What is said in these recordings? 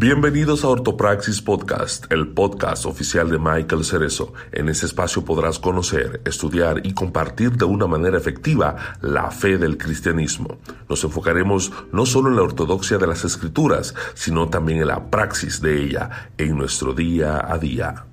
Bienvenidos a Ortopraxis Podcast, el podcast oficial de Michael Cerezo. En este espacio podrás conocer, estudiar y compartir de una manera efectiva la fe del cristianismo. Nos enfocaremos no solo en la ortodoxia de las escrituras, sino también en la praxis de ella en nuestro día a día.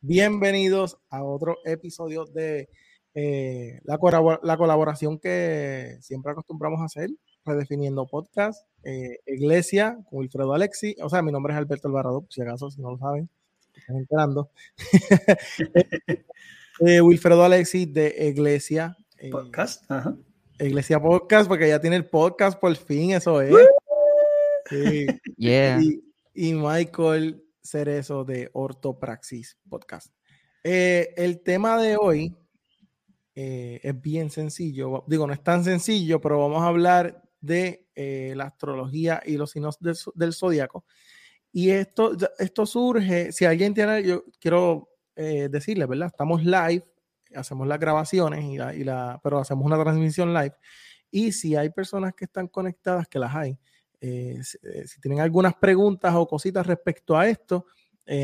Bienvenidos a otro episodio de eh, la, la colaboración que siempre acostumbramos a hacer Redefiniendo Podcast, eh, Iglesia, con Wilfredo Alexi. O sea, mi nombre es Alberto Alvarado, si acaso, si no lo saben, están enterando. Eh, Wilfredo Alexi de Iglesia. Eh, podcast, Iglesia Podcast, porque ya tiene el podcast por fin, eso es. y, Michael Cerezo de Ortopraxis Podcast. el tema de hoy es bien sencillo. Digo, no es tan sencillo, pero vamos a hablar de eh, la astrología y los signos del, del zodiaco. Y esto, esto surge, si alguien tiene, yo quiero eh, decirle, ¿verdad? Estamos live, hacemos las grabaciones, y la, y la, pero hacemos una transmisión live. Y si hay personas que están conectadas, que las hay, eh, si, tienen algunas preguntas o cositas respecto a esto,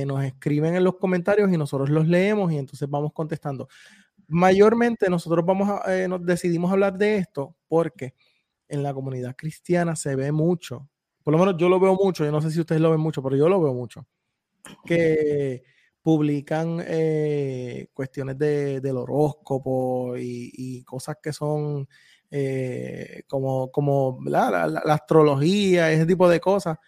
nos escriben en los comentarios y nosotros los leemos y entonces vamos contestando. Mayormente nosotros vamos a, nos decidimos hablar de esto porque en la comunidad cristiana se ve mucho, por lo menos yo lo veo mucho, yo no sé si ustedes lo ven mucho, pero yo lo veo mucho, que publican eh, cuestiones del horóscopo y, cosas que son eh, como, como la, astrología, ese tipo de cosas.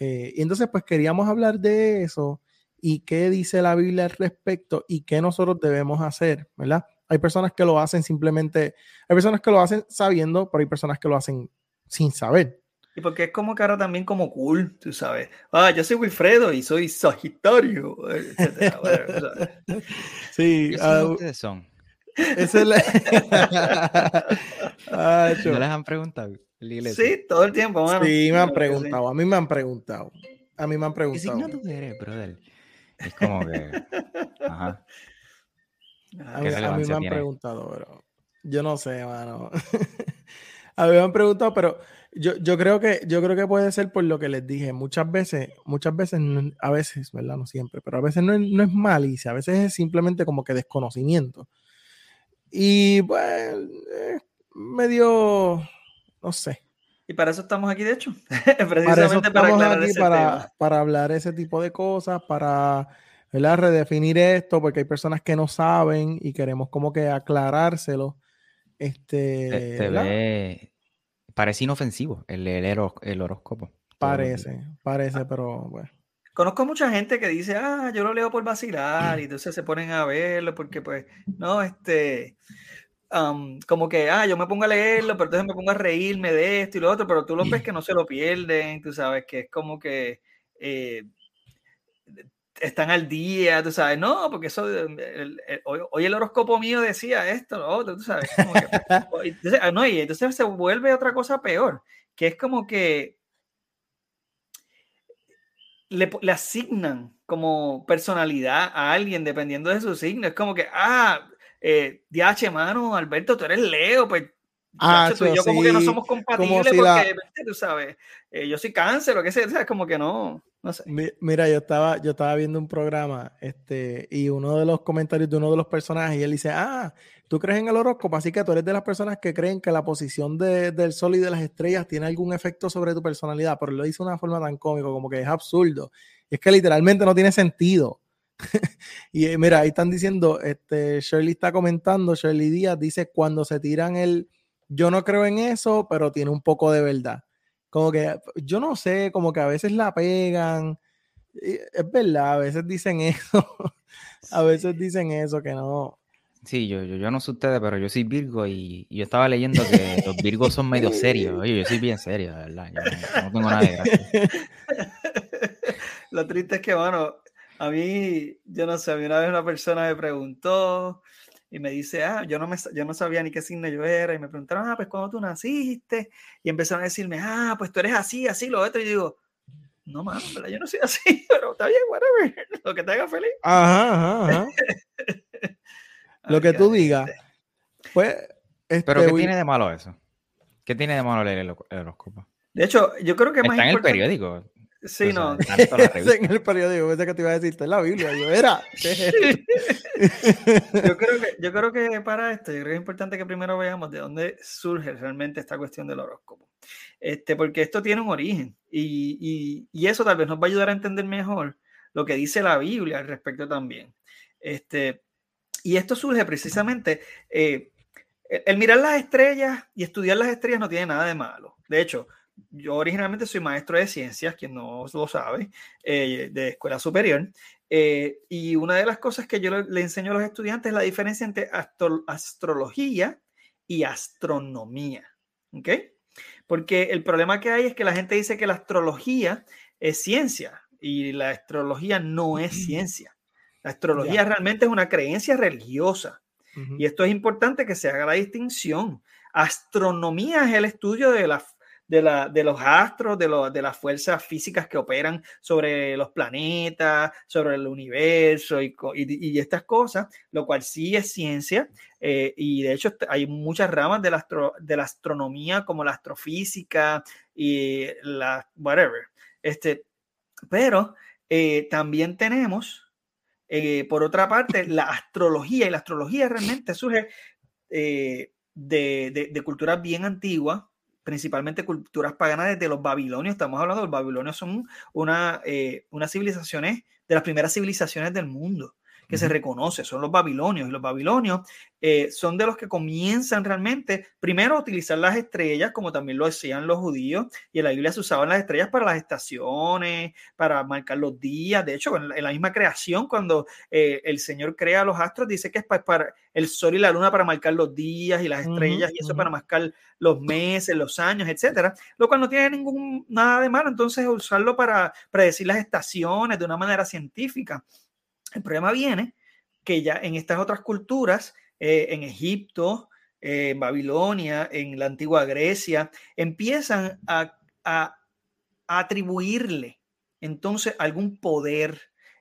Eh, y entonces, pues queríamos hablar de eso y qué dice la Biblia al respecto y qué nosotros debemos hacer, ¿verdad? Hay personas que lo hacen simplemente, hay personas que lo hacen sabiendo, pero hay personas que lo hacen sin saber. Y porque es como que ahora también como cool, tú sabes. Ah, yo soy Wilfredo y soy Sagitario, sí, uh, ustedes son? Es el... ah, ¿No les han preguntado? Sí, todo el tiempo, Sí, me han preguntado, a mí me han preguntado. A mí me han preguntado. ¿Qué signo tú eres, brother? Es como que... Ajá. A mí, me han preguntado, pero yo no sé, mano. a mí me han preguntado, pero yo, yo, creo que, yo creo que puede ser por lo que les dije. Muchas veces, muchas veces, a veces, ¿verdad? No siempre, pero a veces no es, no es malicia, a veces es simplemente como que desconocimiento. Y pues, medio, no sé. Y para eso estamos aquí, de hecho. Precisamente para, estamos aquí para, para hablar ese tipo de cosas, para ¿verdad? Redefinir esto, porque hay personas que no saben y queremos como que aclarárselo. Este, parece inofensivo el, el, horóscopo. Parece, parece, pero bueno. Conozco mucha gente que dice, ah, yo lo leo por vacilar, y entonces se ponen a verlo, porque pues, no, este, como que, ah, yo me pongo a leerlo, pero entonces me pongo a reírme de esto y lo otro, pero tú lo ves que no se lo pierden, tú sabes que es como que eh, están al día, tú sabes, no, porque eso, hoy, el horóscopo mío decía esto, lo otro, tú sabes. entonces, ah, no, y entonces se vuelve otra cosa peor, que es como que le, asignan como personalidad a alguien dependiendo de su signo. Es como que, ah, eh, DH, mano, Alberto, tú eres Leo, pues Ah, yo como que no somos compatibles porque, tú sabes, eh, yo soy cáncer o qué sé, es como que no, no sé. Mira, yo estaba, yo estaba viendo un programa este, y uno de los comentarios de uno de los personajes, y él dice, ah, tú crees en el horóscopo, así que tú eres de las personas que creen que la posición del sol y de las estrellas tiene algún efecto sobre tu personalidad, pero lo dice de una forma tan cómica, como que es absurdo. Y es que literalmente no tiene sentido. y eh, mira, ahí están diciendo, este, Shirley está comentando, Shirley Díaz dice, cuando se tiran el yo no creo en eso, pero tiene un poco de verdad. Como que, yo no sé, como que a veces la pegan. Es verdad, a veces dicen eso. a veces dicen eso, que no. Sí, yo, yo, yo, no sé ustedes, pero yo soy Virgo y, yo estaba leyendo que los Virgos son medio serios. Oye, yo soy bien serio, de verdad. Yo no, tengo nada de gracia. Lo triste es que, bueno, a mí, yo no sé, a mí una vez una persona me preguntó y me dice, ah, yo no, me, yo no sabía ni qué signo yo era, y me preguntaron, ah, pues cuando tú naciste, y empezaron a decirme, ah, pues tú eres así, así, lo otro, y digo, no mames, yo no soy así, pero está bien, whatever, lo que te haga feliz. Ajá, ajá, lo que tú digas. Pues, este, pero ¿qué tiene de malo eso? ¿Qué tiene de malo leer el, horóscopo? De hecho, yo creo que más Está en el periódico. Sí, O no. en el periódico, pensé que te iba a decir, en la Biblia. Yo, era. Yo creo, que, yo creo que para esto, yo creo que es importante que primero veamos de dónde surge realmente esta cuestión del horóscopo. Este, porque esto tiene un origen y, y- y eso tal vez nos va a ayudar a entender mejor lo que dice la Biblia al respecto también. Este, y esto surge precisamente, eh, el mirar las estrellas y estudiar las estrellas no tiene nada de malo. De hecho, yo originalmente soy maestro de ciencias, quien no lo sabe, eh, de escuela superior. Eh, y una de las cosas que yo le, le enseño a los estudiantes es la diferencia entre astro- astrología y astronomía. ¿Ok? Porque el problema que hay es que la gente dice que la astrología es ciencia y la astrología no es ciencia. La astrología realmente es una creencia religiosa. Y esto es importante que se haga la distinción. Astronomía es el estudio de, la, de, la- de los astros, de, de las fuerzas físicas que operan sobre los planetas, sobre el universo y, y- y estas cosas, lo cual sí es ciencia. eh, y de hecho hay muchas ramas de la, astro- de la astronomía como la astrofísica y la whatever. Este, pero eh, también tenemos, eh, por otra parte, la astrología. Y la astrología realmente surge de, de- de culturas bien antiguas, principalmente culturas paganas desde los babilonios. Estamos hablando los babilonios, son una, eh, unas civilizaciones, de las primeras civilizaciones del mundo que se reconoce, son los babilonios. Y los babilonios eh, son de los que comienzan realmente, primero, a utilizar las estrellas, como también lo hacían los judíos, y en la Biblia se usaban las estrellas para las estaciones, para marcar los días. De hecho, en la, en la misma creación, cuando eh, el Señor crea los astros, dice que es pa- para el sol y la luna para marcar los días y las estrellas, y eso para marcar los meses, los años, etcétera, lo cual no tiene ningún nada de malo. Entonces, usarlo para predecir las estaciones de una manera científica. El problema viene que ya en estas otras culturas, eh, en Egipto, eh, en Babilonia, en la antigua Grecia, empiezan a, atribuirle entonces algún poder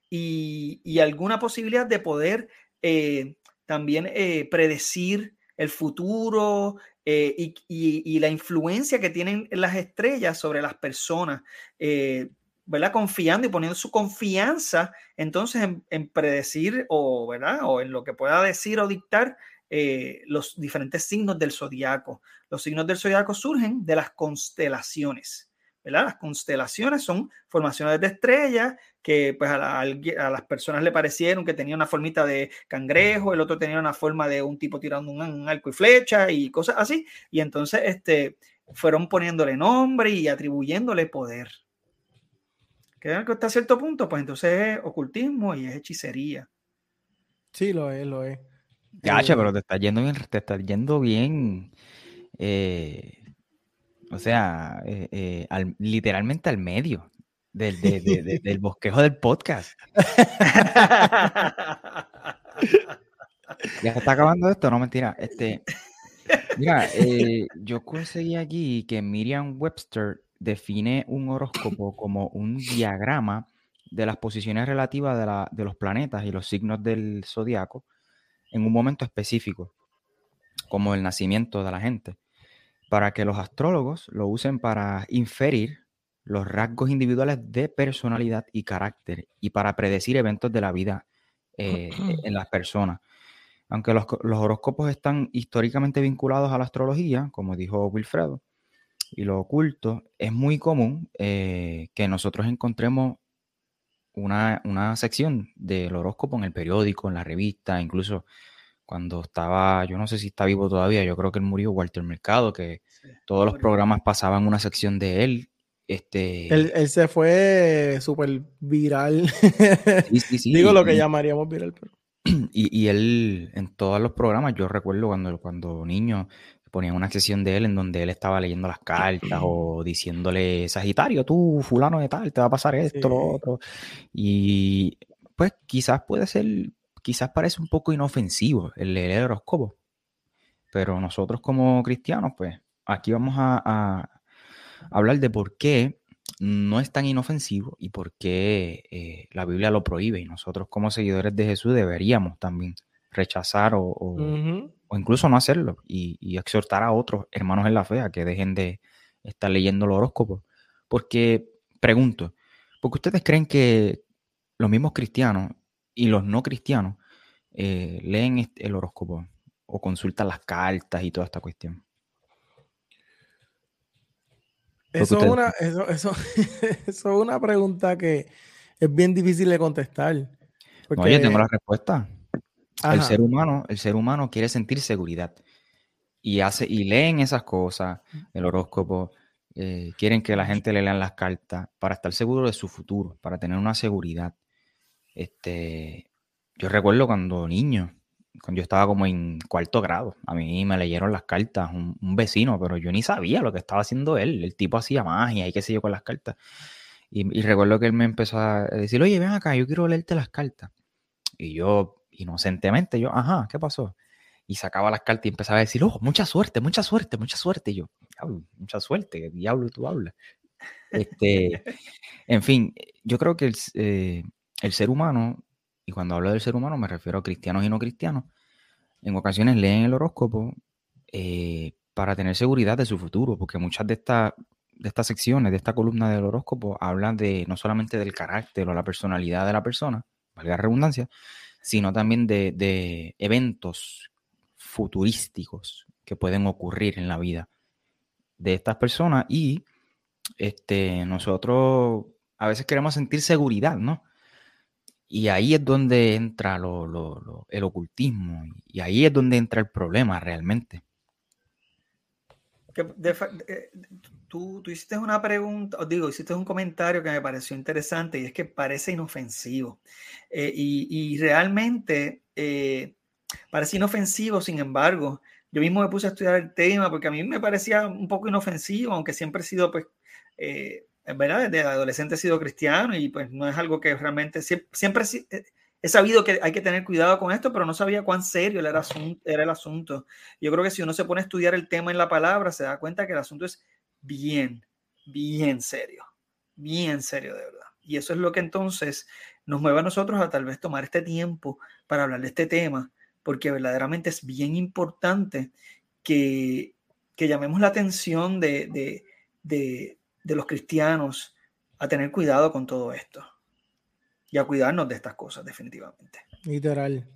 y, alguna posibilidad de poder eh, también predecir el futuro y la influencia que tienen las estrellas sobre las personas. ¿Verdad? Confiando y poniendo su confianza entonces en, predecir o, ¿verdad? O en lo que pueda decir o dictar eh, los diferentes signos del zodiaco. Los signos del zodiaco surgen de las constelaciones. ¿verdad? Las constelaciones son formaciones de estrellas que pues a, las personas le parecieron que tenía una formita de cangrejo, el otro tenía una forma de un tipo tirando un, un arco y flecha y cosas así. Y entonces este, fueron poniéndole nombre y atribuyéndole poder. Que hasta cierto punto, pues entonces es ocultismo y es hechicería. Sí, lo es, lo es. Gacha, Eh, pero te está yendo bien, te está yendo bien. eh, o sea, eh, eh, al- literalmente al medio del, de- de- de- del bosquejo del podcast. Ya se está acabando esto, no mentira. Este, mira, eh, yo conseguí aquí que Miriam Webster define un horóscopo como un diagrama de las posiciones relativas de, la- de los planetas y los signos del zodiaco en un momento específico, como el nacimiento de la gente, para que los astrólogos lo usen para inferir los rasgos individuales de personalidad y carácter y para predecir eventos de la vida eh, en las personas. Aunque los, los horóscopos están históricamente vinculados a la astrología, como dijo Wilfredo, y lo oculto, es muy común eh, que nosotros encontremos una, una sección del horóscopo en el periódico, en la revista, incluso cuando estaba, yo no sé si está vivo todavía, yo creo que él murió, Walter Mercado, que todos los programas pasaban una sección de él. Este, Él, él se fue súper viral. sí, sí, sí, Digo lo que llamaríamos viral, pero. Y, y él, en todos los programas, yo recuerdo cuando, cuando niño ponían una sesión de él en donde él estaba leyendo las cartas o diciéndole, Sagitario, tú, fulano de tal, te va a pasar esto, lo otro. Y pues quizás puede ser, quizás parece un poco inofensivo el leer el horóscopo, pero nosotros como cristianos, pues aquí vamos a, a hablar de por qué no es tan inofensivo y por qué eh, la Biblia lo prohíbe y nosotros como seguidores de Jesús deberíamos también rechazar o, incluso no hacerlo y, exhortar a otros hermanos en la fe a que dejen de estar leyendo los horóscopos. Porque, pregunto, porque ustedes creen que los mismos cristianos y los no cristianos eh, leen el horóscopo o consultan las cartas y toda esta cuestión? Eso es, una, eso, eso, es una pregunta que es bien difícil de contestar. Oye, tengo la respuesta. El ser humano, el ser humano quiere sentir seguridad y hace y leen esas cosas, el horóscopo, eh, quieren que la gente le lean las cartas para estar seguro de su futuro, para tener una seguridad. Este, yo recuerdo cuando niño, cuando yo estaba como en cuarto grado, a mí me leyeron las cartas un, vecino, pero yo ni sabía lo que estaba haciendo él. El tipo hacía magia y qué sé yo con las cartas. Y, recuerdo que él me empezó a decir, oye, ven acá, yo quiero leerte las cartas. Y yo, inocentemente, yo, ajá, ¿qué pasó? Y sacaba las cartas y empezaba a decir, oh, mucha suerte, mucha suerte, mucha suerte. Y yo, mucha suerte, ¿qué diablo tú hablas? Este, en fin, yo creo que el, eh, el ser humano y cuando hablo del ser humano me refiero a cristianos y no cristianos, en ocasiones leen el horóscopo eh, para tener seguridad de su futuro, porque muchas de, estas de estas secciones, de esta columna del horóscopo, hablan de no solamente del carácter o la personalidad de la persona, valga la redundancia, sino también de, de eventos futurísticos que pueden ocurrir en la vida de estas personas y este, nosotros a veces queremos sentir seguridad, ¿no? Y ahí es donde entra el ocultismo y ahí es donde entra el problema realmente. Eh, tú, hiciste una pregunta, os digo, hiciste un comentario que me pareció interesante y es que parece inofensivo. Eh, y, realmente eh, parece inofensivo, sin embargo, yo mismo me puse a estudiar el tema porque a mí me parecía un poco inofensivo, aunque siempre he sido pues ¿verdad? Desde adolescente he sido cristiano y pues no es algo que realmente siempre, eh, he sabido que hay que tener cuidado con esto, pero no sabía cuán serio era, el asunto. Yo creo que si uno se pone a estudiar el tema en la palabra, se da cuenta que el asunto es bien, bien serio, bien serio de verdad. Y eso es lo que entonces nos mueve a nosotros a tal vez tomar este tiempo para hablar de este tema, porque verdaderamente es bien importante que, llamemos la atención de los cristianos a tener cuidado con todo esto y a cuidarnos de estas cosas, definitivamente. Literal,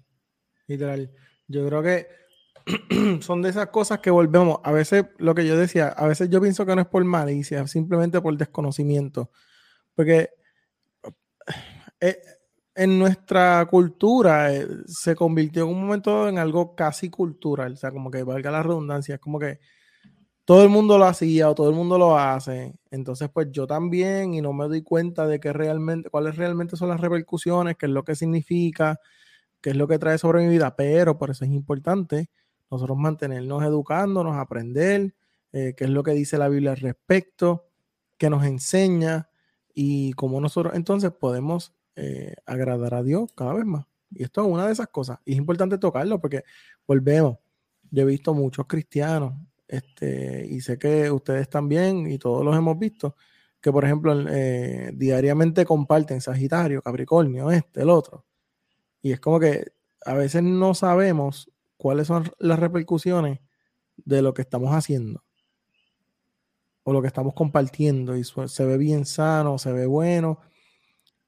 literal. Yo creo que son de esas cosas que volvemos. A veces, lo que yo decía, a veces yo pienso que no es por malicia, simplemente por desconocimiento. Porque eh, en nuestra cultura eh, se convirtió en un momento en algo casi cultural, o sea, como que valga la redundancia, es como que todo el mundo lo hacía o todo el mundo lo hace. Entonces, pues yo también y no me doy cuenta de qué realmente, cuáles realmente son las repercusiones, qué es lo que significa, qué es lo que trae sobre mi vida. Pero por eso es importante nosotros mantenernos educándonos, aprender eh, qué es lo que dice la Biblia al respecto, qué nos enseña y cómo nosotros entonces podemos eh, agradar a Dios cada vez más. Y esto es una de esas cosas. Y es importante tocarlo porque volvemos. Yo he visto muchos cristianos este, y sé que ustedes también y todos los hemos visto, que por ejemplo eh, diariamente comparten Sagitario, Capricornio, este, el otro. Y es como que a veces no sabemos cuáles son las repercusiones de lo que estamos haciendo o lo que estamos compartiendo y se ve bien sano, se ve bueno.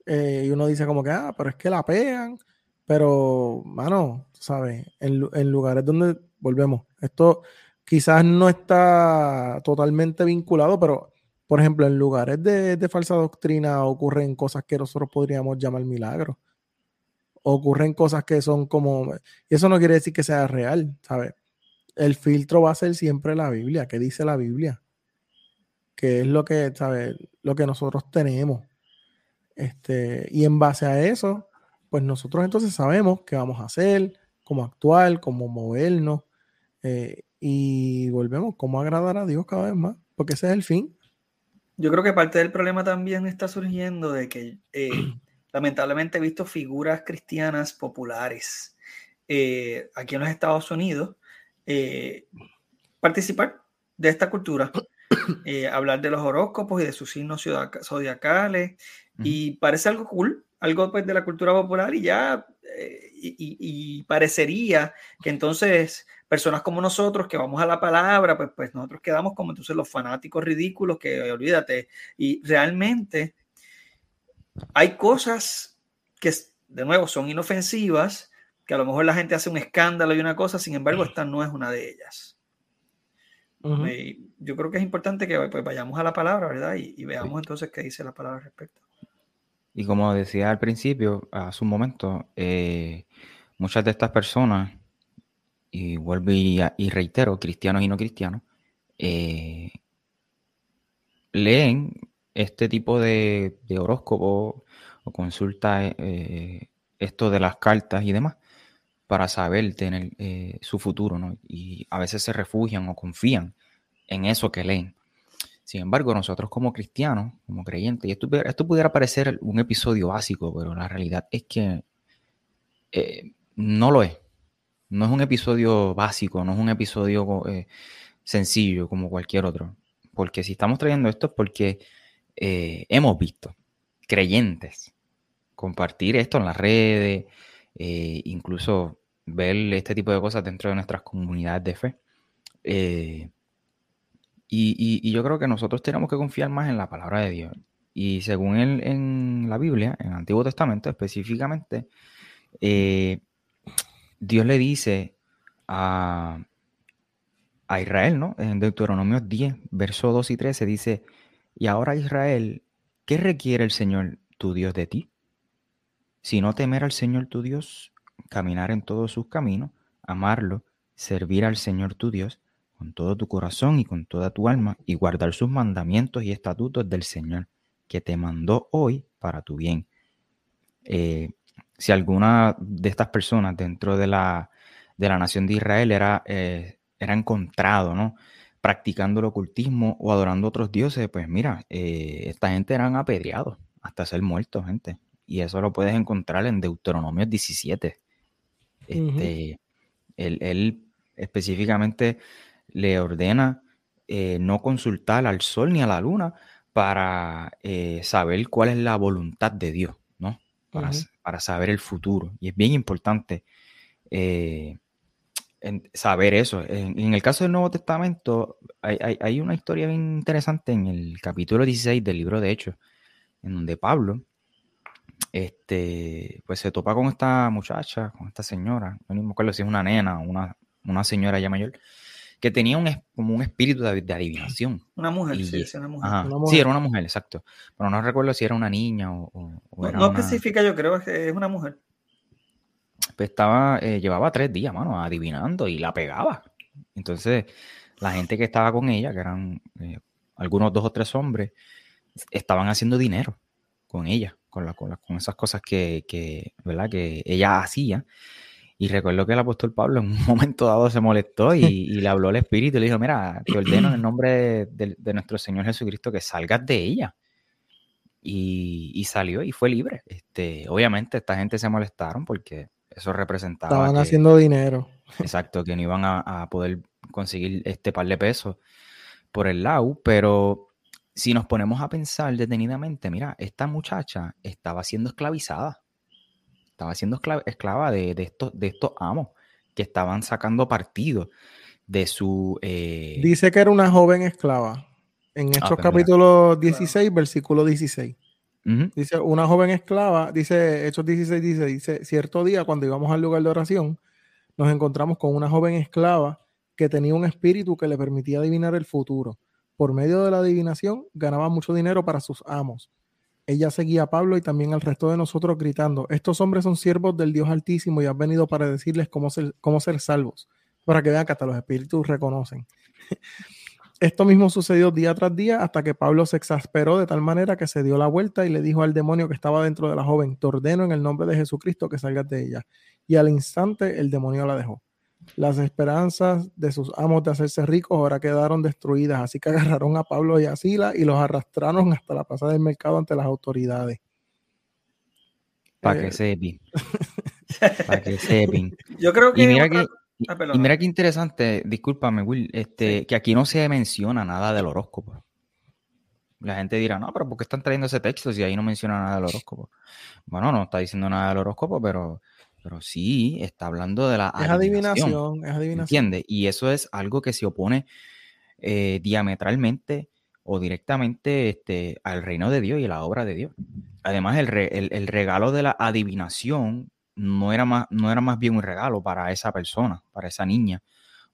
Eh, y uno dice como que, ah, pero es que la pegan. Pero, mano, ¿sabes? En, en lugares donde volvemos. Esto, quizás no está totalmente vinculado, pero por ejemplo, en lugares de, falsa doctrina ocurren cosas que nosotros podríamos llamar milagros. Ocurren cosas que son como, y eso no quiere decir que sea real, ¿sabes? El filtro va a ser siempre la Biblia, ¿qué dice la Biblia? Que es lo que, ¿sabes? Lo que nosotros tenemos. Este, y en base a eso, pues nosotros entonces sabemos qué vamos a hacer, cómo actuar, cómo movernos. Eh, y volvemos, cómo agradar a Dios cada vez más, porque ese es el fin. Yo creo que parte del problema también está surgiendo de que eh, lamentablemente he visto figuras cristianas populares eh, aquí en los Estados Unidos eh, participar de esta cultura, hablar de los horóscopos y de sus signos zodiacales, y parece algo cool, algo pues, de la cultura popular y ya, eh, y, parecería que entonces personas como nosotros que vamos a la palabra, pues, pues nosotros quedamos como entonces los fanáticos ridículos que olvídate, y realmente hay cosas que de nuevo son inofensivas, que a lo mejor la gente hace un escándalo y una cosa, sin embargo, esta no es una de ellas. yo creo que es importante que pues, vayamos a la palabra, ¿verdad? Y, veamos entonces qué dice la palabra al respecto. Y como decía al principio, hace un momento, eh, muchas de estas personas, y vuelvo y, reitero, cristianos y no cristianos, eh, leen este tipo de, horóscopo o consulta eh, esto de las cartas y demás para saber tener su futuro, ¿no? Y a veces se refugian o confían en eso que leen. Sin embargo, nosotros como cristianos, como creyentes, y esto, pudiera parecer un episodio básico, pero la realidad es que eh, no lo es. No es un episodio básico, no es un episodio eh, sencillo como cualquier otro. Porque si estamos trayendo esto es porque eh, hemos visto creyentes compartir esto en las redes, incluso ver este tipo de cosas dentro de nuestras comunidades de fe. Y, yo creo que nosotros tenemos que confiar más en la palabra de Dios. Y según él, en la Biblia, en el Antiguo Testamento específicamente, eh, Dios le dice a, a, Israel, ¿no? En Deuteronomio 10, verso 2 y 13, dice, y ahora Israel, ¿qué requiere el Señor tu Dios de ti? Si no temer al Señor tu Dios, caminar en todos sus caminos, amarlo, servir al Señor tu Dios, con todo tu corazón y con toda tu alma, y guardar sus mandamientos y estatutos del Señor, que te mandó hoy para tu bien. Eh, si alguna de estas personas dentro de la, de la nación de Israel era, eh, era encontrado, ¿no? practicando el ocultismo o adorando a otros dioses, pues mira, eh, esta gente eran apedreados hasta ser muertos, gente. Y eso lo puedes encontrar en Deuteronomio 17. Este, él, específicamente le ordena eh, no consultar al sol ni a la luna para saber cuál es la voluntad de Dios, ¿no? Para, para saber el futuro. Y es bien importante eh, saber eso. En, el caso del Nuevo Testamento, hay, una historia bien interesante en el capítulo 16 del libro de Hechos, en donde Pablo este, pues se topa con esta muchacha, con esta señora, no me acuerdo si es una nena o una, una señora ya mayor, que tenía un, como un espíritu de, adivinación. Una mujer, sí, era una mujer. Sí, era una mujer, exacto. Pero no recuerdo si era una niña o, no, no especifica, yo creo que es una mujer. Pues estaba, eh, llevaba tres días, mano, adivinando y la pegaba. Entonces, la gente que estaba con ella, que eran eh, algunos dos o tres hombres, estaban haciendo dinero con ella, con, la, con, con esas cosas que, que, ¿verdad? que ella hacía. Y recuerdo que el apóstol Pablo en un momento dado se molestó y, le habló al Espíritu y le dijo, mira, te ordeno en el nombre de, nuestro Señor Jesucristo que salgas de ella. Y, salió y fue libre. Este, obviamente esta gente se molestaron porque eso representaba... Estaban haciendo dinero. Exacto, que no iban a, poder conseguir este par de pesos por el lado, pero si nos ponemos a pensar detenidamente, mira, esta muchacha estaba siendo esclavizada estaba siendo esclava, de, estos, de estos amos que estaban sacando partido de su... Eh, dice que era una joven esclava. En estos ah, capítulos 16, versículo 16. Dice, una joven esclava, dice, Hechos 16, dice, dice, cierto día cuando íbamos al lugar de oración, nos encontramos con una joven esclava que tenía un espíritu que le permitía adivinar el futuro. Por medio de la adivinación ganaba mucho dinero para sus amos ella seguía a Pablo y también al resto de nosotros gritando, estos hombres son siervos del Dios Altísimo y han venido para decirles cómo ser, cómo ser salvos, para que vean que hasta los espíritus reconocen. Esto mismo sucedió día tras día hasta que Pablo se exasperó de tal manera que se dio la vuelta y le dijo al demonio que estaba dentro de la joven, te ordeno en el nombre de Jesucristo que salgas de ella. Y al instante el demonio la dejó. Las esperanzas de sus amos de hacerse ricos ahora quedaron destruidas, así que agarraron a Pablo y a Sila y los arrastraron hasta la pasada del mercado ante las autoridades. Para que eh, sepan. Para que sepan. Yo creo que. Y mira, que, ah, y mira qué interesante, discúlpame, Will, este, que aquí no se menciona nada del horóscopo. La gente dirá, no, pero ¿por qué están trayendo ese texto si ahí no menciona nada del horóscopo? Bueno, no está diciendo nada del horóscopo, pero, pero sí está hablando de la es adivinación. Es adivinación. ¿Entiendes? Y eso es algo que se opone eh, diametralmente o directamente este, al reino de Dios y a la obra de Dios. Además, el, el, regalo de la adivinación no era, más, no era más bien un regalo para esa persona, para esa niña,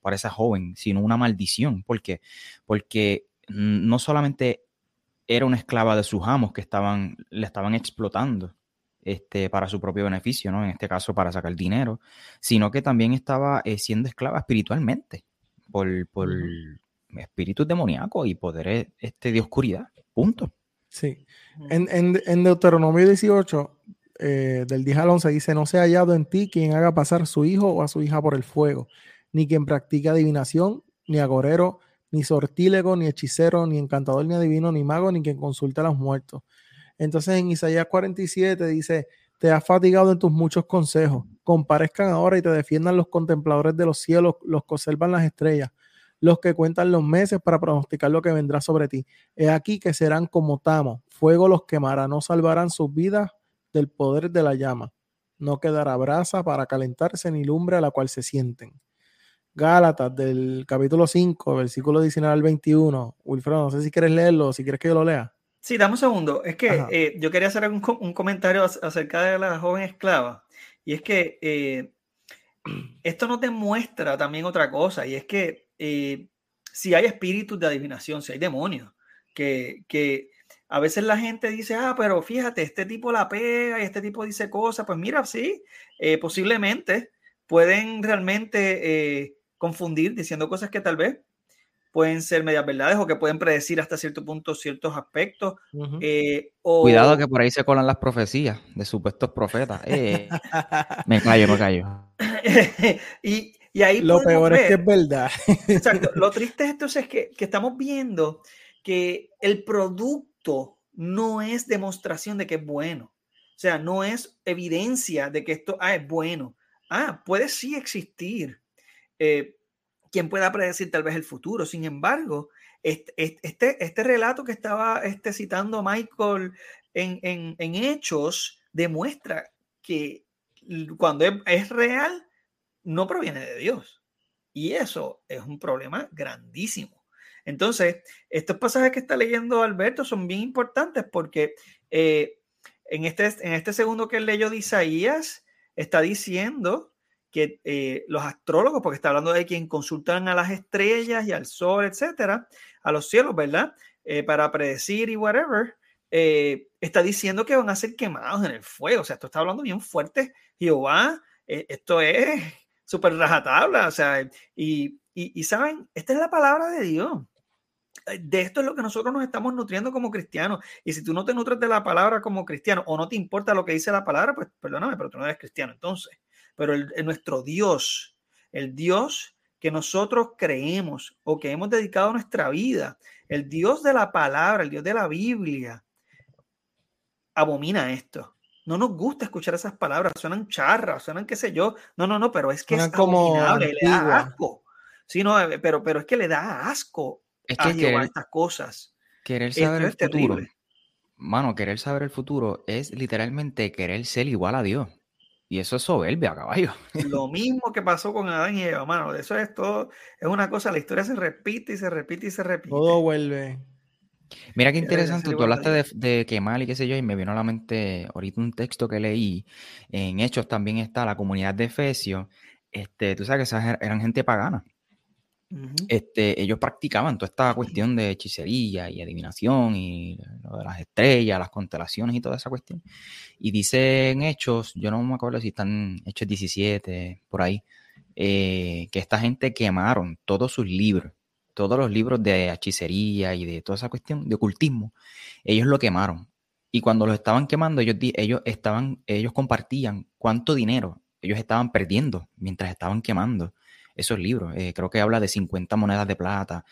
para esa joven, sino una maldición. ¿Por qué? Porque no solamente era una esclava de sus amos que estaban, le estaban explotando este, para su propio beneficio, ¿no? En este caso para sacar dinero, sino que también estaba eh, siendo esclava espiritualmente por, por espíritus demoníacos y poderes este, de oscuridad. Punto. Sí. En, en, Deuteronomio 18, eh, del 10 al 11, dice: No se ha hallado en ti quien haga pasar su hijo o a su hija por el fuego, ni quien practique adivinación, ni agorero, ni sortílego, ni hechicero, ni encantador, ni adivino, ni mago, ni quien consulte a los muertos. Entonces en Isaías 47 dice, te has fatigado en tus muchos consejos, comparezcan ahora y te defiendan los contempladores de los cielos, los que observan las estrellas, los que cuentan los meses para pronosticar lo que vendrá sobre ti. He aquí que serán como tamo, fuego los quemará, no salvarán sus vidas del poder de la llama. No quedará brasa para calentarse ni lumbre a la cual se sienten. Gálatas del capítulo 5, versículo 19 al 21. Wilfredo, no sé si quieres leerlo si quieres que yo lo lea. Sí, dame un segundo. Es que eh, yo quería hacer un, un, comentario acerca de la joven esclava. Y es que eh, esto nos demuestra también otra cosa. Y es que eh, si hay espíritus de adivinación, si hay demonios, que, que a veces la gente dice, ah, pero fíjate, este tipo la pega y este tipo dice cosas. Pues mira, sí, posiblemente pueden realmente confundir diciendo cosas que tal vez pueden ser medias verdades o que pueden predecir hasta cierto punto ciertos aspectos. Eh, Cuidado que por ahí se colan las profecías de supuestos profetas. Eh, me callo, me callo. y, y, ahí lo peor es que es verdad. exacto. Lo triste es entonces que, que estamos viendo que el producto no es demostración de que es bueno. O sea, no es evidencia de que esto ah, es bueno. Ah, puede sí existir eh, quien pueda predecir tal vez el futuro. Sin embargo, este, este, relato que estaba este, citando Michael en, en, Hechos demuestra que cuando es, real, no proviene de Dios. Y eso es un problema grandísimo. Entonces, estos pasajes que está leyendo Alberto son bien importantes porque eh, en, este, en este segundo que leyó de Isaías, está diciendo que eh, los astrólogos, porque está hablando de quien consultan a las estrellas y al sol, etcétera, a los cielos, ¿verdad? Eh, para predecir y whatever, eh, está diciendo que van a ser quemados en el fuego. O sea, esto está hablando bien fuerte. Jehová, esto es súper rajatabla. O sea, y, y, y saben, esta es la palabra de Dios de esto es lo que nosotros nos estamos nutriendo como cristianos. Y si tú no te nutres de la palabra como cristiano o no te importa lo que dice la palabra, pues perdóname, pero tú no eres cristiano entonces pero el, nuestro Dios, el Dios que nosotros creemos o que hemos dedicado nuestra vida, el Dios de la palabra, el Dios de la Biblia, abomina esto. No nos gusta escuchar esas palabras, suenan charras, suenan qué sé yo. No, no, no, pero es que es abominable, le da asco. Sí, no, eh, pero, pero es que le da asco es que a querer, estas cosas. Querer saber el futuro. Mano, querer saber el futuro es literalmente querer ser igual a Dios. Y eso es soberbia, caballo. Lo mismo que pasó con Adán y Eva, mano. Eso es todo. Es una cosa, la historia se repite y se repite y se repite. Todo vuelve. Mira qué interesante, tú hablaste de, de, quemar y qué sé yo, y me vino a la mente ahorita un texto que leí. En Hechos también está la comunidad de Efesios. Este, tú sabes que esas eran gente pagana este, ellos practicaban toda esta cuestión de hechicería y adivinación y lo de las estrellas, las constelaciones y toda esa cuestión. Y dicen Hechos, yo no me acuerdo si están Hechos 17, por ahí, eh, que esta gente quemaron todos sus libros, todos los libros de hechicería y de toda esa cuestión de ocultismo, ellos lo quemaron. Y cuando los estaban quemando, ellos, ellos, estaban, ellos compartían cuánto dinero ellos estaban perdiendo mientras estaban quemando esos libros. Eh, creo que habla de 50 monedas de plata.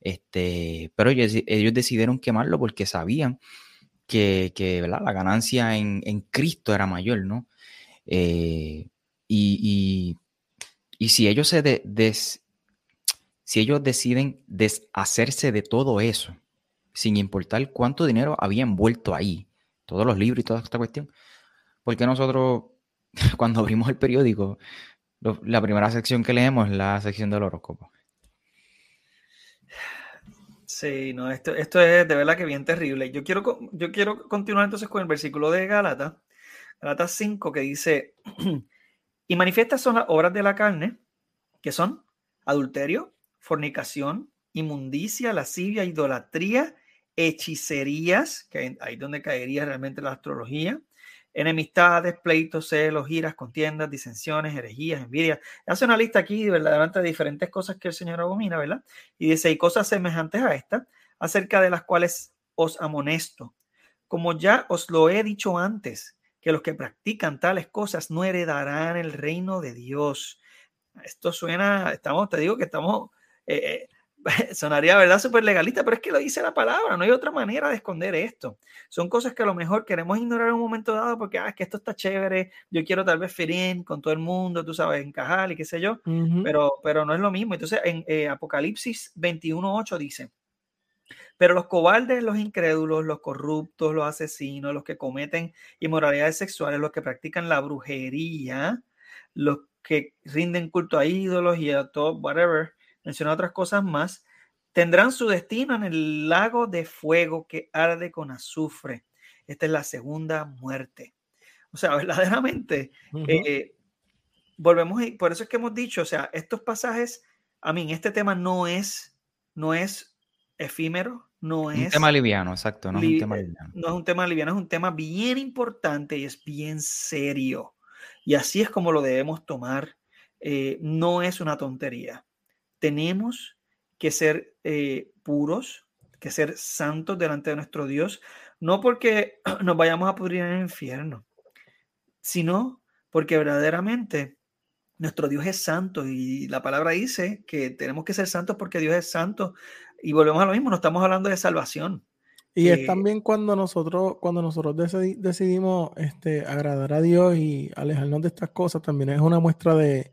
Este, pero ellos, decidieron quemarlo porque sabían que, la ganancia en, Cristo era mayor, ¿no? Eh, y, si ellos se si ellos deciden deshacerse de todo eso, sin importar cuánto dinero había envuelto ahí, todos los libros y toda esta cuestión. Porque nosotros, cuando abrimos el periódico, la primera sección que leemos es la sección del horóscopo. Sí, no, esto, esto es de verdad que bien terrible. Yo quiero, yo quiero continuar entonces con el versículo de Galata, Galata 5, que dice, y manifiestas son las obras de la carne, que son adulterio, fornicación, inmundicia, lascivia, idolatría, hechicerías, que ahí donde caería realmente la astrología, enemistades, pleitos, celos, giras, contiendas, disensiones, herejías, envidias. Hace una lista aquí verdaderamente de diferentes cosas que el Señor abomina, ¿verdad? Y dice, y cosas semejantes a esta, acerca de las cuales os amonesto. Como ya os lo he dicho antes, que los que practican tales cosas no heredarán el reino de Dios. Esto suena, estamos, te digo que estamos eh, eh, sonaría, ¿verdad? Súper legalista, pero es que lo dice la palabra, no hay otra manera de esconder esto. Son cosas que a lo mejor queremos ignorar en un momento dado porque, ah, es que esto está chévere, yo quiero tal vez ferir con todo el mundo, tú sabes, encajar y qué sé yo, pero, pero no es lo mismo. Entonces, en eh, Apocalipsis 21.8 dice, pero los cobardes, los incrédulos, los corruptos, los asesinos, los que cometen inmoralidades sexuales, los que practican la brujería, los que rinden culto a ídolos y a todo, whatever, menciona otras cosas más, tendrán su destino en el lago de fuego que arde con azufre. Esta es la segunda muerte. O sea, verdaderamente, eh, volvemos, y por eso es que hemos dicho, o sea, estos pasajes, a mí, este tema no es, no es efímero, no es... Un tema liviano, exacto, no es un tema eh, liviano. No es un tema liviano, es un tema bien importante y es bien serio. Y así es como lo debemos tomar. Eh, no es una tontería tenemos que ser eh, puros, que ser santos delante de nuestro Dios, no porque nos vayamos a pudrir en el infierno, sino porque verdaderamente nuestro Dios es santo y la palabra dice que tenemos que ser santos porque Dios es santo y volvemos a lo mismo, no estamos hablando de salvación. Y es eh, también cuando nosotros, cuando nosotros decidimos este, agradar a Dios y alejarnos de estas cosas, también es una muestra de,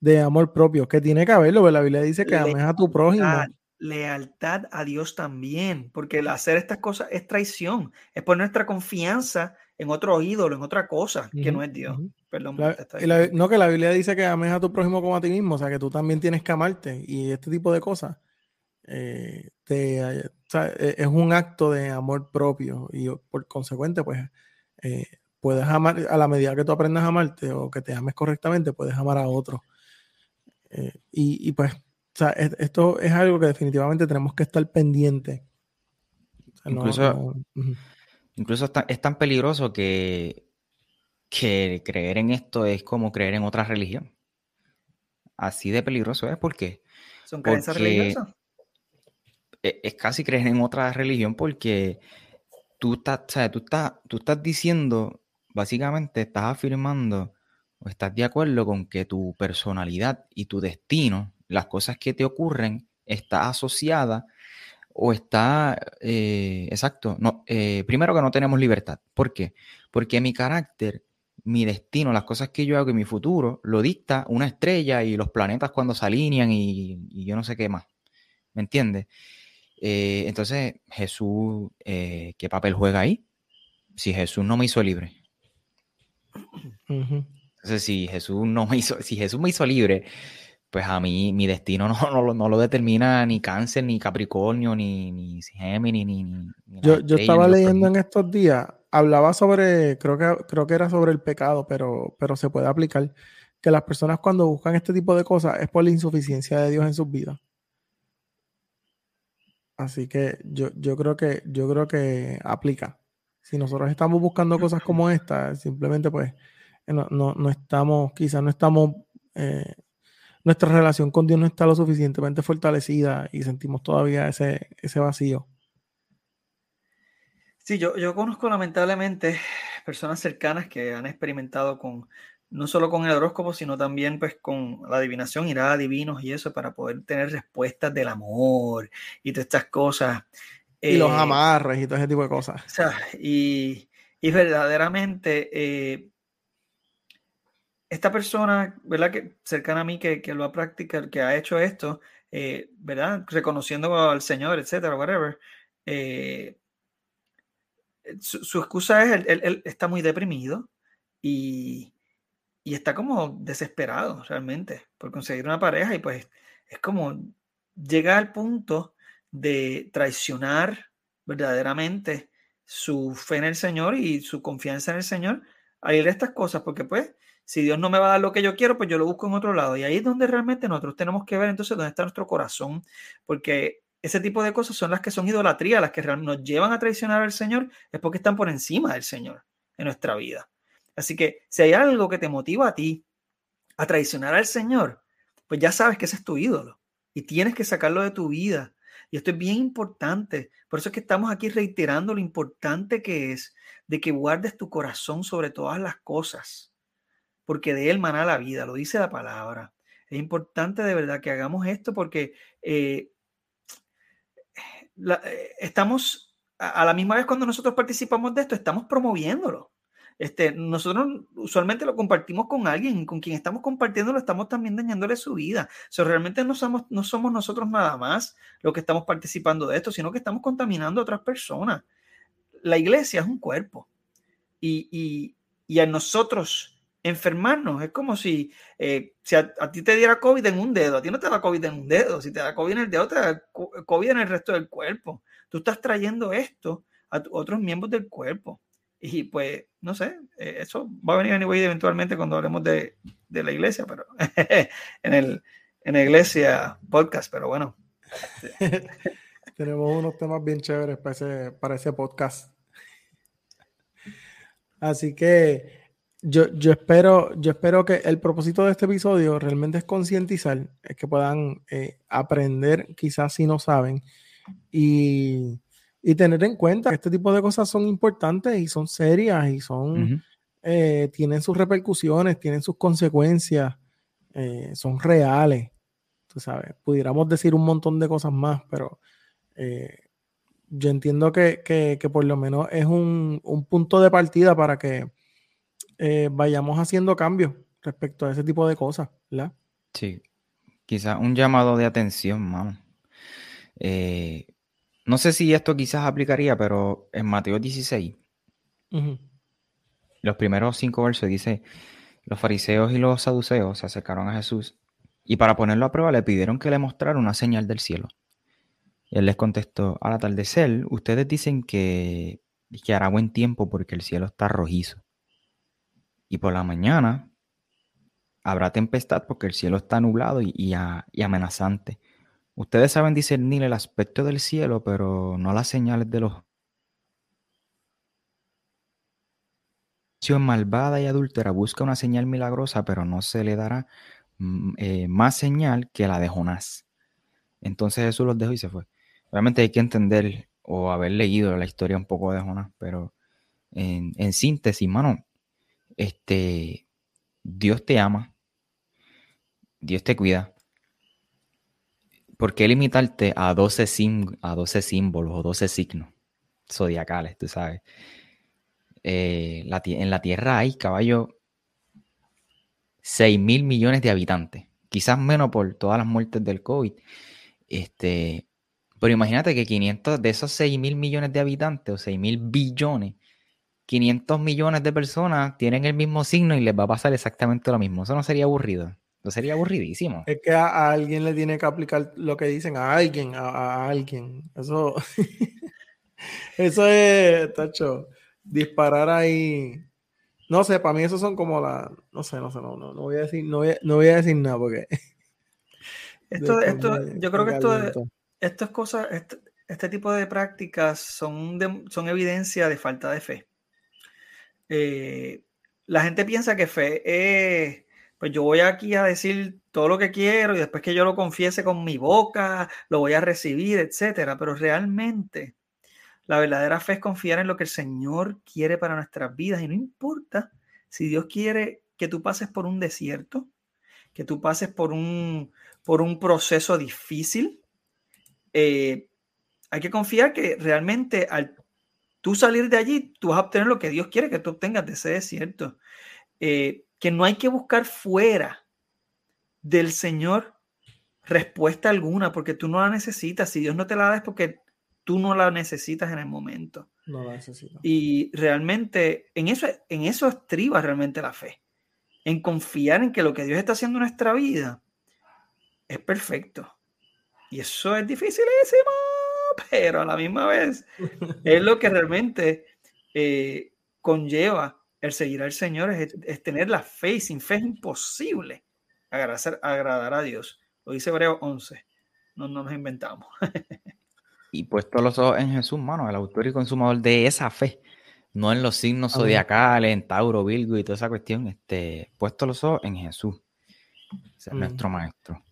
de amor propio, que tiene que haberlo, la Biblia dice que ames a tu prójimo. Lealtad a Dios también, porque el hacer estas cosas es traición, es poner nuestra confianza en otro ídolo, en otra cosa que no es Dios. Perdón. no, que la Biblia dice que ames a tu prójimo como a ti mismo, o sea, que tú también tienes que amarte y este tipo de cosas. Eh, e, es un acto de amor propio y por consecuente, pues eh, puedes amar, a la medida que tú aprendas a amarte o que te ames correctamente, puedes amar a otro. Eh, y, pues, esto es algo que definitivamente tenemos que estar pendiente. incluso incluso es tan peligroso que, que creer en esto es como creer en otra religión. Así de peligroso es porque... ¿Son creencias religiosas? E, es, casi creer en otra religión porque tú estás, tú estás, tú estás diciendo, básicamente estás afirmando estás de acuerdo con que tu personalidad y tu destino, las cosas que te ocurren, está asociada o está, eh, exacto, no, eh, primero que no tenemos libertad. ¿Por qué? Porque mi carácter, mi destino, las cosas que yo hago y mi futuro, lo dicta una estrella y los planetas cuando se alinean y, yo no sé qué más. ¿Me entiendes? Eh, entonces, Jesús, ¿qué papel juega ahí? Si Jesús no me hizo libre. Entonces, si Jesús no me hizo, si Jesús me hizo libre, pues a mí mi destino no, no, lo determina ni cáncer, ni Capricornio, ni, ni Géminis, ni, ni, Yo, yo estaba leyendo en estos días, hablaba sobre, creo que, creo que era sobre el pecado, pero, pero se puede aplicar, que las personas cuando buscan este tipo de cosas es por la insuficiencia de Dios en sus vidas. Así que yo, yo creo que yo creo que aplica. Si nosotros estamos buscando cosas como esta, simplemente pues no, no, estamos, quizás no estamos, eh, nuestra relación con Dios no está lo suficientemente fortalecida y sentimos todavía ese, ese vacío. Sí, yo, yo conozco lamentablemente personas cercanas que han experimentado con, no solo con el horóscopo, sino también pues con la adivinación, ir a divinos y eso para poder tener respuestas del amor y todas estas cosas. Y los eh, amarres y todo ese tipo de cosas. O sea, y, y verdaderamente eh, esta persona, ¿verdad? Que cercana a mí que, lo ha practicado, que ha hecho esto, eh, ¿verdad? Reconociendo al Señor, etcétera, whatever. eh, su, excusa es, él, él, está muy deprimido y, y, está como desesperado realmente por conseguir una pareja y pues es como llega al punto de traicionar verdaderamente su fe en el Señor y su confianza en el Señor a ir a estas cosas, porque pues si Dios no me va a dar lo que yo quiero, pues yo lo busco en otro lado. Y ahí es donde realmente nosotros tenemos que ver entonces dónde está nuestro corazón, porque ese tipo de cosas son las que son idolatría, las que nos llevan a traicionar al Señor, es porque están por encima del Señor en nuestra vida. Así que si hay algo que te motiva a ti a traicionar al Señor, pues ya sabes que ese es tu ídolo y tienes que sacarlo de tu vida. Y esto es bien importante. Por eso es que estamos aquí reiterando lo importante que es de que guardes tu corazón sobre todas las cosas, porque de él mana la vida, lo dice la palabra. Es importante de verdad que hagamos esto porque eh, eh, estamos, a la misma vez cuando nosotros participamos de esto, estamos promoviéndolo. Este, nosotros usualmente lo compartimos con alguien, con quien estamos compartiendo lo estamos también dañándole su vida. O realmente no somos, no somos nosotros nada más los que estamos participando de esto, sino que estamos contaminando a otras personas. La iglesia es un cuerpo y, y, y a nosotros enfermarnos es como si, eh, si a, ti te diera COVID en un dedo, a ti no te da COVID en un dedo, si te da COVID en el dedo, te da COVID en el resto del cuerpo. Tú estás trayendo esto a otros miembros del cuerpo. Y pues, no sé, eh, eso va a venir anyway eventualmente cuando hablemos de, de la iglesia, pero en, el, en la iglesia podcast, pero bueno. Tenemos unos temas bien chéveres para ese, para ese podcast. Así que yo, yo, espero, yo espero que el propósito de este episodio realmente es concientizar, es que puedan eh, aprender, quizás si no saben, y y tener en cuenta que este tipo de cosas son importantes y son serias y son, eh, tienen sus repercusiones, tienen sus consecuencias, eh, son reales. Tú sabes, pudiéramos decir un montón de cosas más, pero eh, yo entiendo que, que, que, por lo menos es un, un punto de partida para que vayamos haciendo cambios respecto a ese tipo de cosas, ¿verdad? Sí, quizás un llamado de atención, mano. Eh, no sé si esto quizás aplicaría, pero en Mateo 16, los primeros cinco versos dice, los fariseos y los saduceos se acercaron a Jesús y para ponerlo a prueba le pidieron que le mostrara una señal del cielo. Y él les contestó, al atardecer, ustedes dicen que, que hará buen tiempo porque el cielo está rojizo. Y por la mañana habrá tempestad porque el cielo está nublado y amenazante. Ustedes saben discernir el aspecto del cielo, pero no las señales de los malvada y adúltera busca una señal milagrosa, pero no se le dará mm, eh, más señal que la de Jonás. Entonces Jesús los dejó y se fue. Realmente hay que entender o haber leído la historia un poco de Jonás, pero en, en síntesis, mano, este, Dios te ama, Dios te cuida, ¿por qué limitarte a 12, a 12 símbolos o 12 signos zodiacales, tú sabes? Eh, en la Tierra hay, caballo, 6 mil millones de habitantes. Quizás menos por todas las muertes del COVID. Este, pero imagínate que 500 de esos 6 mil millones de habitantes o 6 mil billones, 500 millones de personas tienen el mismo signo y les va a pasar exactamente lo mismo. Eso no sería aburrido sería aburridísimo. Es que a, alguien le tiene que aplicar lo que dicen, a alguien, a, alguien. Eso, eso es, tacho, disparar ahí. No sé, para mí eso son como la, no sé, no sé, no, no, voy a decir, no voy a, decir nada porque. Esto, esto, yo creo que esto, esto es cosas, este, este, tipo de prácticas son, son evidencia de falta de fe. Eh, la gente piensa que fe es pues yo voy aquí a decir todo lo que quiero y después que yo lo confiese con mi boca, lo voy a recibir, etcétera. Pero realmente la verdadera fe es confiar en lo que el Señor quiere para nuestras vidas y no importa si Dios quiere que tú pases por un desierto, que tú pases por un, por un proceso difícil. Eh, hay que confiar que realmente al tú salir de allí, tú vas a obtener lo que Dios quiere que tú obtengas de ese desierto. Eh, que no hay que buscar fuera del Señor respuesta alguna, porque tú no la necesitas. Si Dios no te la da es porque tú no la necesitas en el momento. No la necesito. Y realmente en eso, en eso estriba realmente la fe. En confiar en que lo que Dios está haciendo en nuestra vida es perfecto. Y eso es dificilísimo, pero a la misma vez es lo que realmente eh, conlleva el seguir al Señor, es, tener la fe y sin fe es imposible agradar, agradar a Dios. Lo dice Hebreo 11. No, no nos inventamos. y puesto los ojos en Jesús, mano, el autor y consumador de esa fe, no en los signos zodiacales, en Tauro, Virgo y toda esa cuestión, este, puesto los ojos en Jesús, nuestro maestro.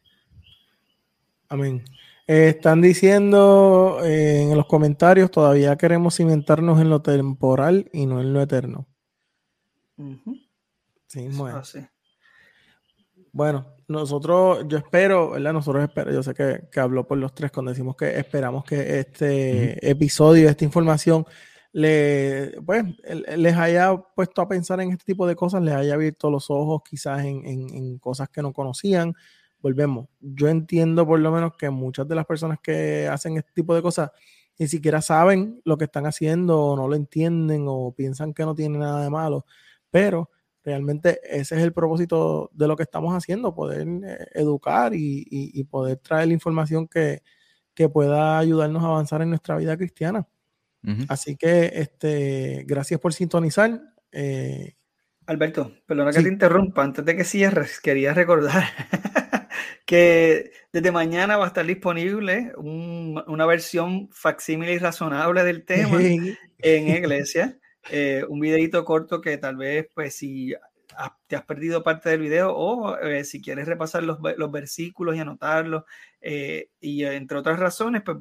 Amén. Eh, están diciendo eh, en los comentarios, todavía queremos cimentarnos en lo temporal y no en lo eterno. Sí, bueno. Bueno, nosotros, yo espero, ¿verdad? Nosotros espero, yo sé que, que habló por los tres cuando decimos que esperamos que este episodio, esta información, le, pues, les haya puesto a pensar en este tipo de cosas, les haya abierto los ojos quizás en, en, cosas que no conocían. Volvemos, yo entiendo por lo menos que muchas de las personas que hacen este tipo de cosas ni siquiera saben lo que están haciendo o no lo entienden o piensan que no tiene nada de malo, pero realmente ese es el propósito de lo que estamos haciendo, poder eh, educar y, poder traer la información que, pueda ayudarnos a avanzar en nuestra vida cristiana. Así que este, gracias por sintonizar. Eh, Alberto, perdona que te interrumpa, antes de que cierres, quería recordar que desde mañana va a estar disponible una versión facsímile y razonable del tema en iglesia. Eh, un videito corto que tal vez, pues, si te has perdido parte del video o eh, si quieres repasar los, los, versículos y anotarlos, eh, y entre otras razones, pues,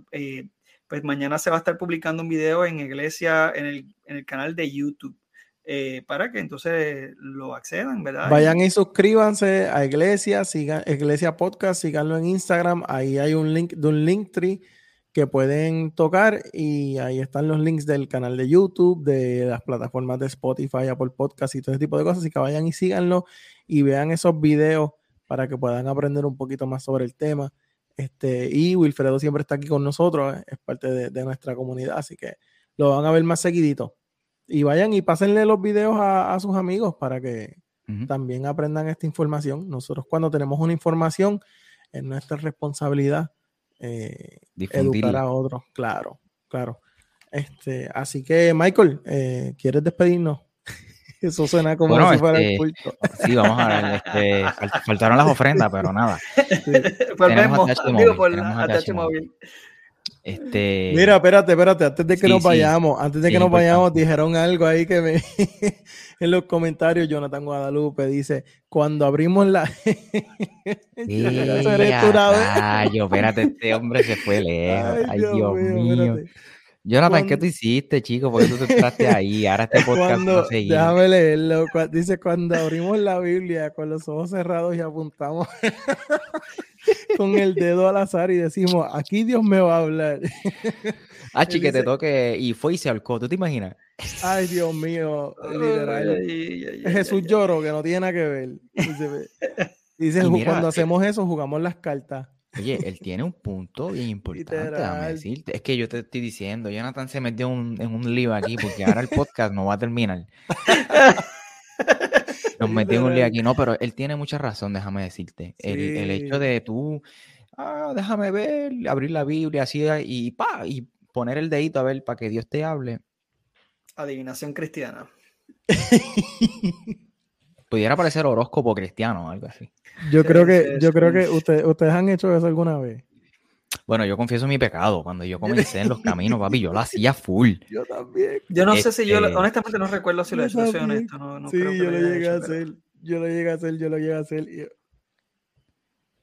pues mañana se va a estar publicando un video en Iglesia, en el, en el canal de YouTube. Para que entonces lo accedan, ¿verdad? Vayan y suscríbanse a Iglesia, sigan Iglesia Podcast, síganlo en Instagram, ahí hay un link de un link tree que pueden tocar y ahí están los links del canal de YouTube, de las plataformas de Spotify, Apple Podcast y todo ese tipo de cosas. Así que vayan y síganlo y vean esos videos para que puedan aprender un poquito más sobre el tema. Este, y Wilfredo siempre está aquí con nosotros, es parte de, nuestra comunidad, así que lo van a ver más seguidito. Y vayan y pásenle los videos a, sus amigos para que también aprendan esta información. Nosotros cuando tenemos una información es nuestra responsabilidad eh, educar a otros, claro, claro. Este, así que, Michael, eh, ¿quieres despedirnos? Eso suena como si fuera el este, culto. Sí, vamos a ver. Este, faltaron las ofrendas, pero nada. Este... Mira, espérate, espérate, antes de que nos vayamos, antes de que nos vayamos, dijeron algo ahí que me en los comentarios, Jonathan Guadalupe dice, cuando abrimos la Ay, espérate, este hombre se fue lejos. Ay, Dios, mío. Jonathan, ¿qué tú hiciste, chico? Porque tú te entraste ahí. Ahora este podcast cuando, no Déjame leerlo. Dice, cuando abrimos la Biblia con los ojos cerrados y apuntamos con el dedo al azar y decimos, aquí Dios me va a hablar. Ah, que te toque y fue y se alcó. ¿Tú te imaginas? Ay, Dios mío, literal. Jesús lloro, que no tiene nada que ver. Dice, cuando hacemos eso, jugamos las cartas. Oye, él tiene un punto bien importante, decirte. Es que yo te estoy diciendo, Jonathan se metió en un lío aquí porque ahora el podcast no va a terminar. Nos metió en un lío aquí, no, pero él tiene mucha razón, déjame decirte. El, hecho de tú, ah, déjame ver, abrir la Biblia así y pa, y poner el dedito a ver para que Dios te hable. Adivinación cristiana. Pudiera parecer horóscopo cristiano o algo así. Yo creo que, yo creo que ustedes han hecho eso alguna vez. Bueno, yo confieso mi pecado. Cuando yo comencé en los caminos, papi, yo lo hacía full. Yo también. Yo no sé si yo, este honestamente no recuerdo si lo he hecho, soy honesto. No, sí, yo lo, llegué a hacer. Yo lo llegué a hacer, yo lo llegué a hacer.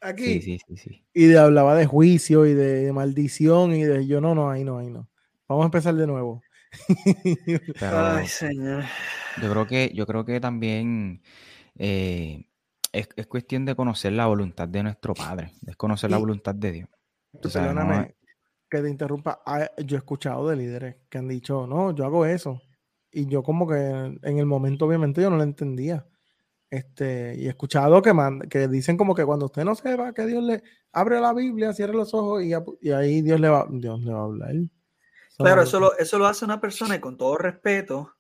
Aquí. Sí, sí, sí, Y de, hablaba de juicio y de, maldición y de yo, no, no, ahí no, ahí no. Vamos a empezar de nuevo. Ay, señor. Yo creo que, yo creo que también eh, es, cuestión de conocer la voluntad de nuestro Padre, es conocer la voluntad de Dios. Perdóname que te interrumpa. Ah, yo he escuchado de líderes que han dicho, no, yo hago eso. Y yo como que en el momento obviamente yo no lo entendía. Este, y he escuchado que, que dicen como que cuando usted no sepa que Dios le abre la Biblia, cierre los ojos y, y ahí Dios le va, Dios le va a hablar. Claro, eso lo, eso lo hace una persona y con todo respeto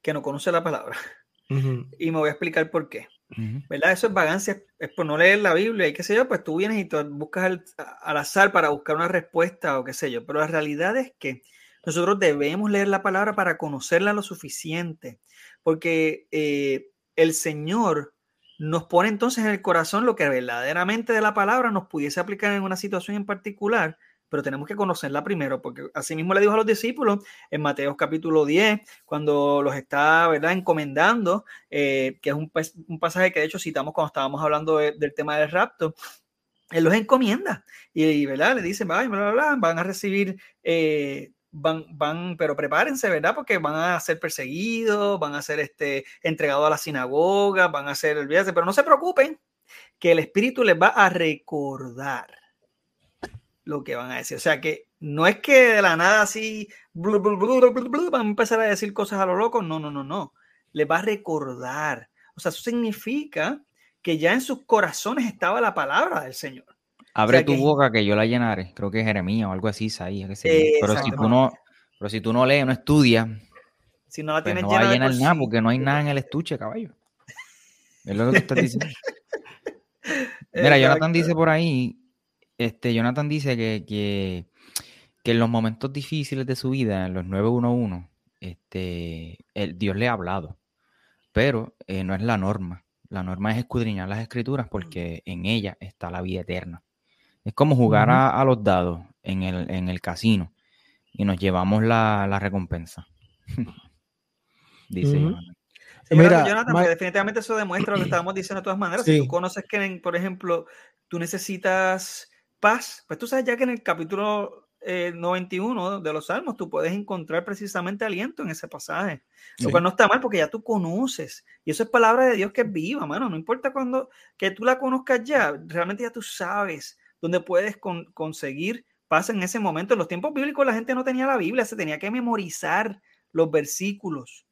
que no conoce la palabra. Y me voy a explicar por qué. ¿Verdad? Eso es vagancia, es por no leer la Biblia y qué sé yo, pues tú vienes y tú buscas al, al, azar para buscar una respuesta o qué sé yo. Pero la realidad es que nosotros debemos leer la palabra para conocerla lo suficiente, porque eh, el Señor nos pone entonces en el corazón lo que verdaderamente de la palabra nos pudiese aplicar en una situación en particular, pero tenemos que conocerla primero, porque así mismo le dijo a los discípulos en Mateo capítulo 10, cuando los está ¿verdad? encomendando, eh, que es un, pasaje que de hecho citamos cuando estábamos hablando del tema del rapto, él los encomienda y, ¿verdad? le dicen, bla, bla, bla, van a recibir eh, van, van, pero prepárense, ¿verdad? Porque van a ser perseguidos, van a ser este, entregados a la sinagoga, van a ser, olvídate, pero no se preocupen, que el Espíritu les va a recordar lo que van a decir. O sea que no es que de la nada así van a empezar a decir cosas a lo loco, no, no, no, no. Les va a recordar. O sea, eso significa que ya en sus corazones estaba la palabra del Señor. Abre tu boca que yo la llenaré. Creo que es Jeremías o algo así, ahí. Pero si tú no, pero si tú no lees, no estudias, si no la pues tienes no va a llenar nada porque no hay nada en el estuche, caballo. Es lo que tú estás diciendo. Mira, Jonathan dice por ahí, este, Jonathan dice que, que, que, en los momentos difíciles de su vida, en los 911, este, el, Dios le ha hablado, pero eh, no es la norma. La norma es escudriñar las escrituras porque en ella está la vida eterna. Es como jugar a, los dados en el, en el, casino y nos llevamos la, la recompensa. Dice Mira, Jonathan, definitivamente eso demuestra lo que estábamos diciendo de todas maneras. Si tú conoces que, por ejemplo, tú necesitas paz, pues tú sabes ya que en el capítulo 91 eh, de los Salmos tú puedes encontrar precisamente aliento en ese pasaje. Lo cual no está mal porque ya tú conoces. Y eso es palabra de Dios que es viva, mano. No importa cuando que tú la conozcas ya, realmente ya tú sabes donde puedes conseguir paz en ese momento. En los tiempos bíblicos la gente no tenía la Biblia, se tenía que memorizar los versículos.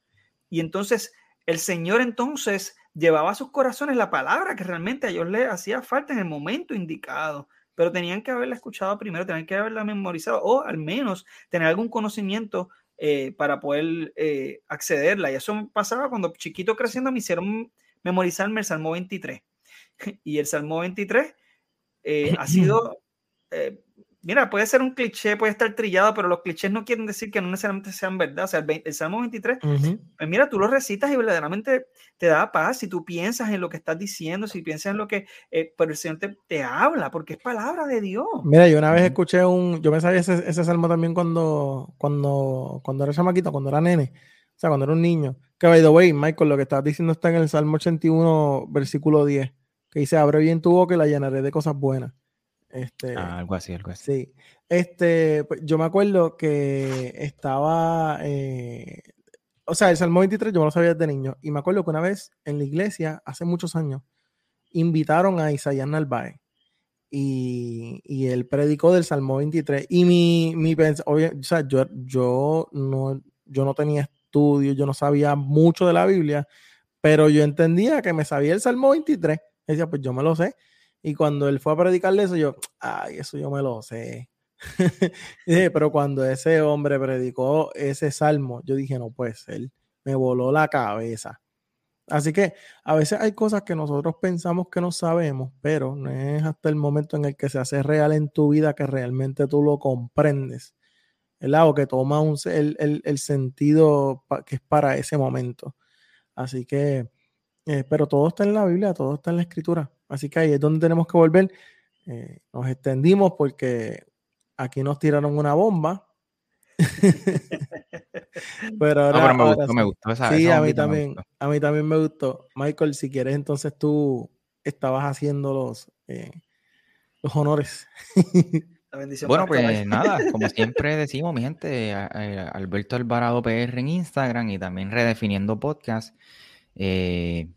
Y entonces el Señor entonces llevaba a sus corazones la palabra que realmente a ellos les hacía falta en el momento indicado. Pero tenían que haberla escuchado primero, tenían que haberla memorizado o al menos tener algún conocimiento eh, para poder eh, accederla. Y eso pasaba cuando chiquito creciendo me hicieron memorizarme el Salmo 23. Y el Salmo 23 eh, ha sido, mira, puede ser un cliché, puede estar trillado, pero los clichés no quieren decir que no necesariamente sean verdad. O sea, el, Salmo 23, pues mira, tú lo recitas y verdaderamente te da paz si tú piensas en lo que estás diciendo, si piensas en lo que, eh, pero el Señor te, habla, porque es palabra de Dios. Mira, yo una vez escuché un, yo me sabía ese, ese salmo también cuando, cuando, cuando era chamaquito, cuando era nene, o sea, cuando era un niño. Que by the way, Michael, lo que estás diciendo está en el Salmo 81, versículo 10 que dice, abre bien tu boca y la llenaré de cosas buenas. Este, ah, algo así, algo así. Sí. Este, pues, yo me acuerdo que estaba, eh, o sea, el Salmo 23 yo no lo sabía desde niño. Y me acuerdo que una vez en la iglesia, hace muchos años, invitaron a Isaías Narváez. Y, y él predicó del Salmo 23. Y mi, mi o sea, yo, yo, no, yo no tenía estudio, yo no sabía mucho de la Biblia, pero yo entendía que me sabía el Salmo 23 decía, pues yo me lo sé. Y cuando él fue a predicarle eso, yo, ay, eso yo me lo sé. pero cuando ese hombre predicó ese salmo, yo dije, no puede ser, me voló la cabeza. Así que a veces hay cosas que nosotros pensamos que no sabemos, pero no es hasta el momento en el que se hace real en tu vida que realmente tú lo comprendes. O que toma un, el, el sentido que es para ese momento. Así que eh, pero todo está en la Biblia, todo está en la escritura. Así que ahí es donde tenemos que volver. Eh, nos extendimos porque aquí nos tiraron una bomba. pero ahora, me, gustó, me gustó, sí, a mí también, a mí también me gustó. Michael, si quieres, entonces tú estabas haciendo los, eh, los honores. bueno, pues nada, como siempre decimos, mi gente, Alberto Alvarado PR en Instagram y también Redefiniendo Podcast. Eh,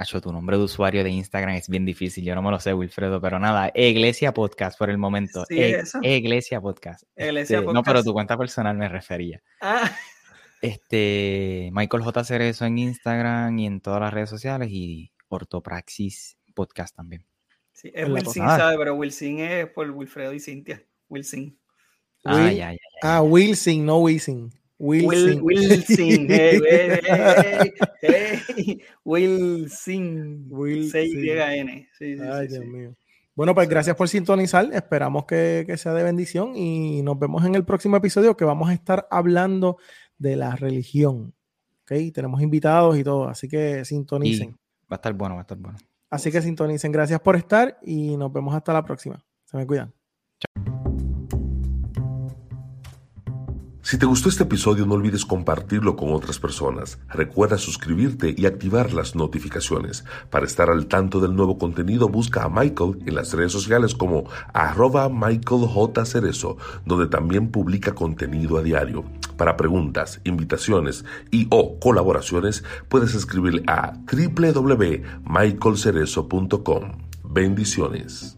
Hacho, tu nombre de usuario de Instagram es bien difícil, yo no me lo sé, Wilfredo, pero nada, Iglesia Podcast por el momento. Sí, e Iglesia Podcast. Iglesia Podcast. Este, no, pero tu cuenta personal me refería. Ah. Este, Michael J. Cerezo en Instagram y en todas las redes sociales y Ortopraxis Podcast también. Sí, es Wilson, ¿sabe? Pero Wilson es por Wilfredo y Cintia. Wilson. Ah, ya, ya, ya. Ah, Wilson, no Wilson. Will, Wilson. Wilson, hey, hey, hey, Wilson, Wilson. C-Y-N. Sí, sí, Ay, sí, Dios sí. mío. Bueno, pues gracias por sintonizar. Esperamos que, que sea de bendición y nos vemos en el próximo episodio que vamos a estar hablando de la religión. ¿Ok? Tenemos invitados y todo, así que Y sintonicen. va a estar bueno, va a estar bueno. Así que sintonicen. Gracias por estar y nos vemos hasta la próxima. Se me cuidan. Si te gustó este episodio no olvides compartirlo con otras personas. Recuerda suscribirte y activar las notificaciones. Para estar al tanto del nuevo contenido busca a Michael en las redes sociales como arroba Michael J. Cerezo, donde también publica contenido a diario. Para preguntas, invitaciones y o colaboraciones puedes escribirle a www.michaelcerezo.com. Bendiciones.